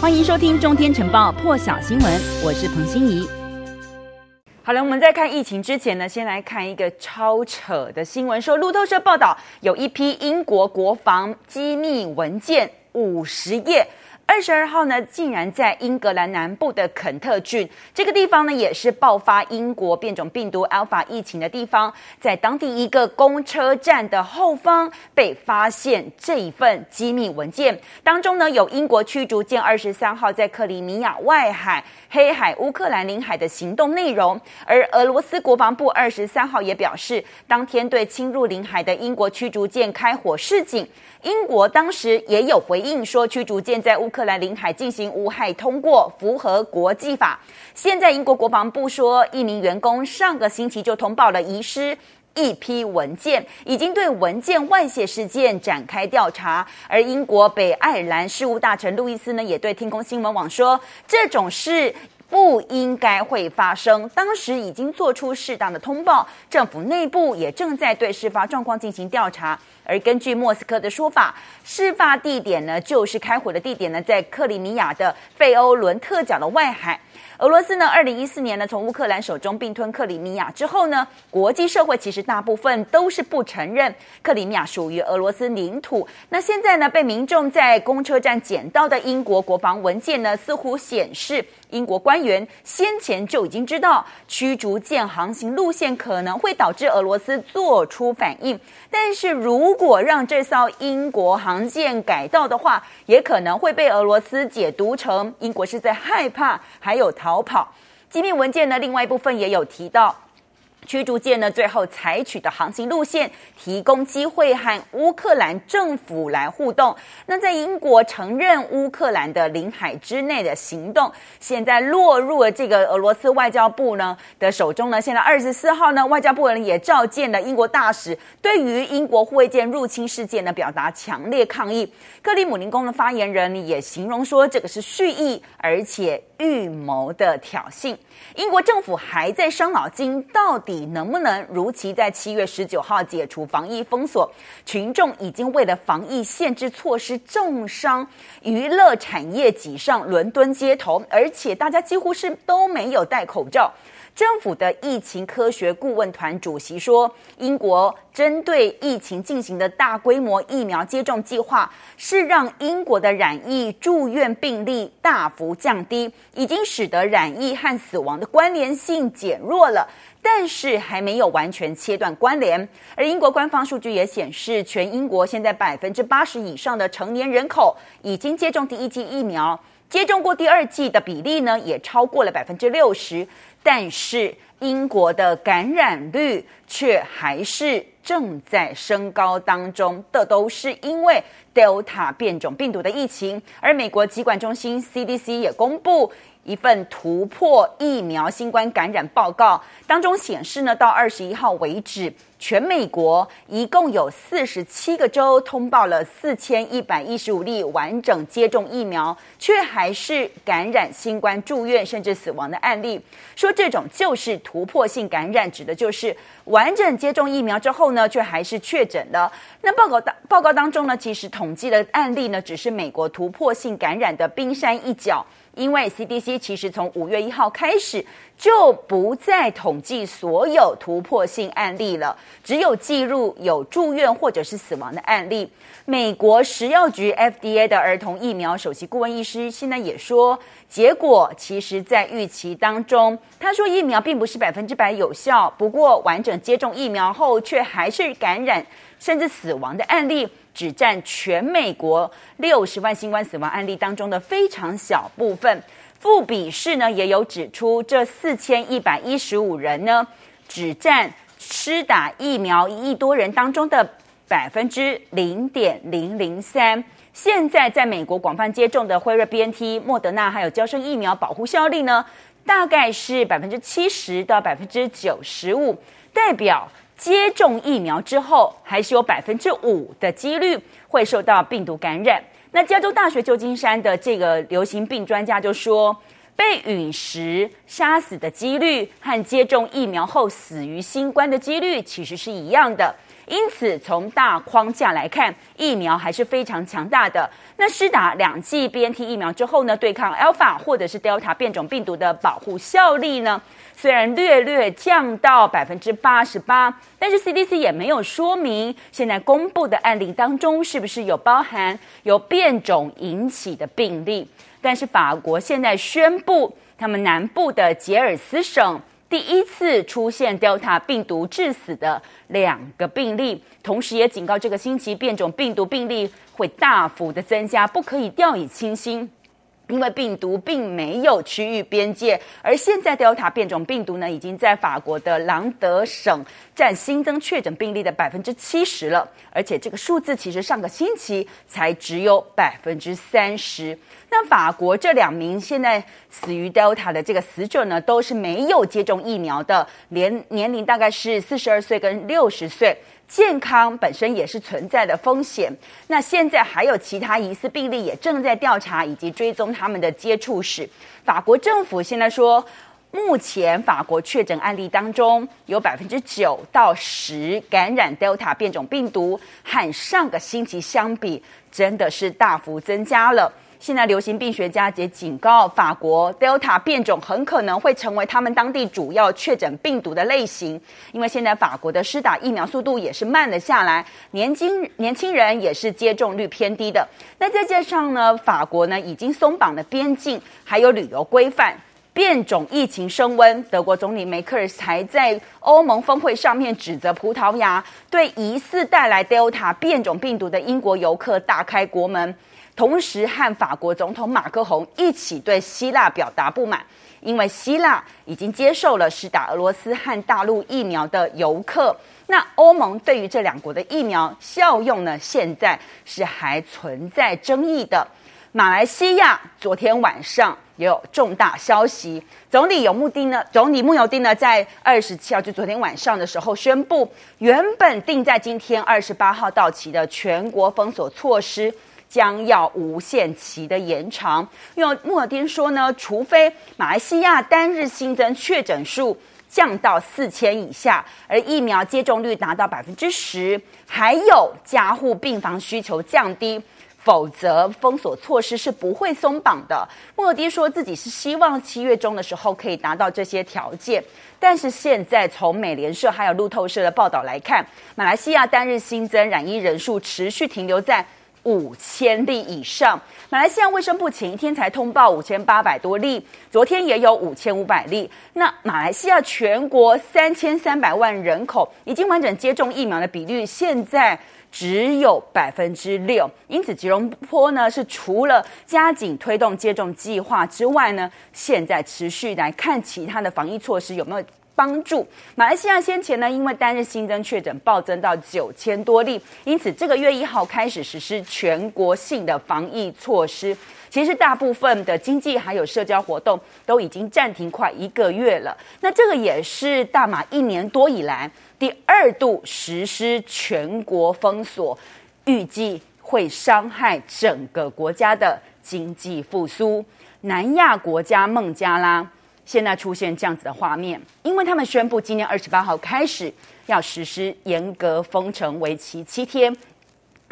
欢迎收听《中天晨报》破晓新闻，我是彭欣怡。好了，我们在看疫情之前呢，先来看一个超扯的新闻，说路透社报道，有一批英国国防机密文件五十页。二十二号呢，竟然在英格兰南部的肯特郡这个地方呢，也是爆发英国变种病毒 Alpha 疫情的地方，在当地一个公车站的后方被发现这一份机密文件，当中呢有英国驱逐舰二十三号在克里米亚外海、黑海、乌克兰领海的行动内容，而俄罗斯国防部二十三号也表示，当天对侵入领海的英国驱逐舰开火示警。英国当时也有回应说，驱逐舰在乌克克兰领海进行无害通过，符合国际法。现在英国国防部说，一名员工上个星期就通报了遗失一批文件，已经对文件外泄事件展开调查。而英国北爱尔兰事务大臣路易斯呢，也对天空新闻网说，这种事不应该会发生。当时已经做出适当的通报，政府内部也正在对事发状况进行调查。而根据莫斯科的说法，事发地点呢，就是开火的地点呢，在克里米亚的费欧伦特角的外海。俄罗斯呢，二零一四年呢，从乌克兰手中并吞克里米亚之后呢，国际社会其实大部分都是不承认克里米亚属于俄罗斯领土。那现在呢，被民众在公车站捡到的英国国防文件呢，似乎显示英国官员先前就已经知道驱逐舰航行路线可能会导致俄罗斯做出反应。但是如如果让这艘英国航舰改道的话，也可能会被俄罗斯解读成英国是在害怕，还有。逃跑。机密文件呢，另外一部分也有提到。驱逐舰呢，最后采取的航行路线，提供机会和乌克兰政府来互动。那在英国承认乌克兰的领海之内的行动，现在落入了这个俄罗斯外交部呢的手中呢。现在二十四号呢，外交部人也召见了英国大使，对于英国护卫舰入侵事件呢，表达强烈抗议。克里姆林宫的发言人也形容说，这个是蓄意而且预谋的挑衅。英国政府还在伤脑筋，到底能不能如期在七月十九号解除防疫封锁？群众已经为了防疫限制措施重伤，娱乐产业挤上伦敦街头，而且大家几乎是都没有戴口罩。政府的疫情科学顾问团主席说，英国针对疫情进行的大规模疫苗接种计划，是让英国的染疫住院病例大幅降低，已经使得染疫和死亡的关联性减弱了，但是还没有完全切断关联。而英国官方数据也显示，全英国现在百分之八十以上的成年人口已经接种第一剂疫苗，接种过第二剂的比例呢，也超过了百分之六十。但是英国的感染率却还是正在升高当中，这都是因为 Delta 变种病毒的疫情。而美国疾管中心 CDC 也公布一份突破疫苗新冠感染报告，当中显示呢，到二十一号为止。全美国一共有四十七个州通报了四千一百一十五例完整接种疫苗，却还是感染新冠住院甚至死亡的案例。说这种就是突破性感染，指的就是完整接种疫苗之后呢，却还是确诊的。那报告当报告当中呢，其实统计的案例呢，只是美国突破性感染的冰山一角。因为 CDC 其实从五月一号开始就不再统计所有突破性案例了，只有记录有住院或者是死亡的案例。美国食药局 FDA 的儿童疫苗首席顾问医师现在也说，结果其实在预期当中。他说疫苗并不是百分之百有效，不过完整接种疫苗后却还是感染甚至死亡的案例。只占全美国六十万新冠死亡案例当中的非常小部分。富比士呢也有指出，这四千一百一十五人呢，只占施打疫苗一亿多人当中的百分之零点零零三。现在在美国广泛接种的辉瑞、BNT、莫德纳还有娇生疫苗保护效力呢，大概是百分之七十到百分之九十五，代表。接种疫苗之后，还是有百分之五的几率会受到病毒感染。那加州大学旧金山的这个流行病专家就说，被陨石杀死的几率和接种疫苗后死于新冠的几率其实是一样的。因此从大框架来看，疫苗还是非常强大的。那施打两剂 BNT 疫苗之后呢，对抗 Alpha 或者是 Delta 变种病毒的保护效力呢，虽然略略降到百分之八十八，但是 CDC 也没有说明现在公布的案例当中是不是有包含由变种引起的病例。但是法国现在宣布，他们南部的杰尔斯省第一次出现 Delta 病毒致死的两个病例，同时也警告这个星期变种病毒病例会大幅的增加，不可以掉以轻心。因为病毒并没有区域边界，而现在 Delta 变种病毒呢，已经在法国的朗德省占新增确诊病例的百分之七十了，而且这个数字其实上个星期才只有百分之三十。那法国这两名现在死于 Delta 的这个死者呢，都是没有接种疫苗的，年年龄大概是四十二岁跟六十岁。健康本身也是存在的风险。那现在还有其他疑似病例也正在调查以及追踪他们的接触史。法国政府现在说，目前法国确诊案例当中有百分之九到十感染 Delta 变种病毒，和上个星期相比，真的是大幅增加了。现在流行病学家也警告，法国 Delta 变种很可能会成为他们当地主要确诊病毒的类型，因为现在法国的施打疫苗速度也是慢了下来，年轻年轻人也是接种率偏低的。那再加上呢，法国呢已经松绑了边境，还有旅游规范，变种疫情升温，德国总理梅克尔才在欧盟峰会上面指责葡萄牙对疑似带来 Delta 变种病毒的英国游客大开国门。同时和法国总统马克宏一起对希腊表达不满，因为希腊已经接受了施打俄罗斯和大陆疫苗的游客。那欧盟对于这两国的疫苗效用呢，现在是还存在争议的。马来西亚昨天晚上也有重大消息，总理有穆丁呢，总理慕尤丁呢，在二十七号就昨天晚上的时候宣布，原本定在今天二十八号到期的全国封锁措施。将要无限期的延长，因为慕尤丁说呢，除非马来西亚单日新增确诊数降到四千以下，而疫苗接种率达到百分之十，还有加护病房需求降低，否则封锁措施是不会松绑的。慕尤丁说自己是希望七月中的时候可以达到这些条件，但是现在从美联社还有路透社的报道来看，马来西亚单日新增染疫人数持续停留在。五千例以上，马来西亚卫生部前一天才通报五千八百多例，昨天也有五千五百例。那马来西亚全国三千三百万人口已经完整接种疫苗的比率，现在只有百分之六。因此，吉隆坡呢是除了加紧推动接种计划之外呢，现在持续来看其他的防疫措施有没有。帮助马来西亚先前呢，因为单日新增确诊暴增到九千多例，因此这个月一号开始实施全国性的防疫措施。其实大部分的经济还有社交活动都已经暂停快一个月了。那这个也是大马一年多以来第二度实施全国封锁，预计会伤害整个国家的经济复苏。南亚国家孟加拉。现在出现这样子的画面，因为他们宣布今年二十八号开始要实施严格封城，为期七天。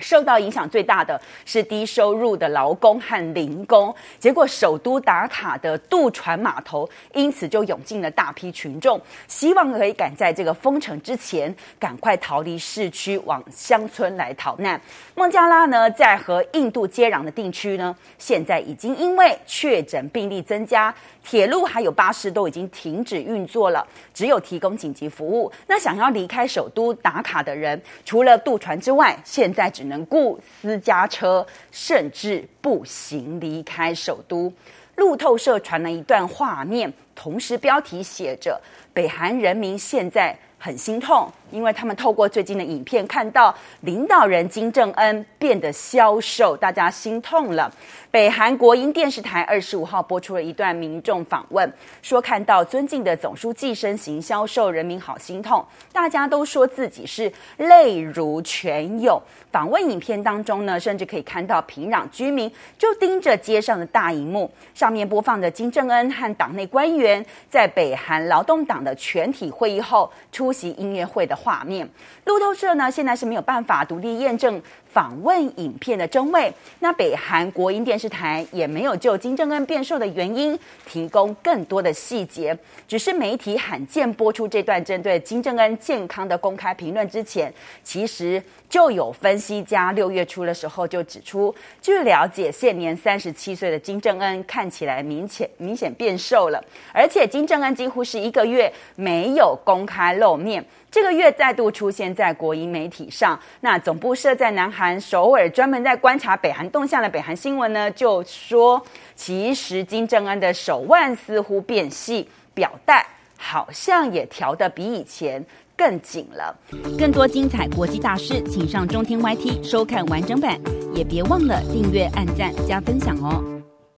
受到影响最大的是低收入的劳工和零工，结果首都打卡的渡船码头因此就涌进了大批群众，希望可以赶在这个封城之前赶快逃离市区，往乡村来逃难。孟加拉呢，在和印度接壤的地区呢，现在已经因为确诊病例增加，铁路还有巴士都已经停止运作了，只有提供紧急服务。那想要离开首都打卡的人，除了渡船之外，现在只能雇私家车，甚至步行离开首都。路透社传了一段画面，同时标题写着：“北韩人民现在很心痛。”因为他们透过最近的影片看到领导人金正恩变得消瘦，大家心痛了。北韩国营电视台二十五号播出了一段民众访问，说看到尊敬的总书记身形消瘦，人民好心痛。大家都说自己是泪如泉涌。访问影片当中呢，甚至可以看到平壤居民就盯着街上的大荧幕，上面播放的金正恩和党内官员在北韩劳动党的全体会议后出席音乐会的。画面。路透社呢，现在是没有办法独立验证访问影片的真伪。那北韩国营电视台也没有就金正恩变瘦的原因提供更多的细节，只是媒体罕见播出这段针对金正恩健康的公开评论之前，其实就有分析家六月初的时候就指出，据了解，现年三十七岁的金正恩看起来明显明显变瘦了，而且金正恩几乎是一个月没有公开露面。这个月再度出现在国营媒体上，那总部设在南韩首尔，专门在观察北韩动向的北韩新闻呢，就说其实金正恩的手腕似乎变细，表带好像也调得比以前更紧了。更多精彩国际大事，请上中天 YT 收看完整版，也别忘了订阅、按赞、加分享哦。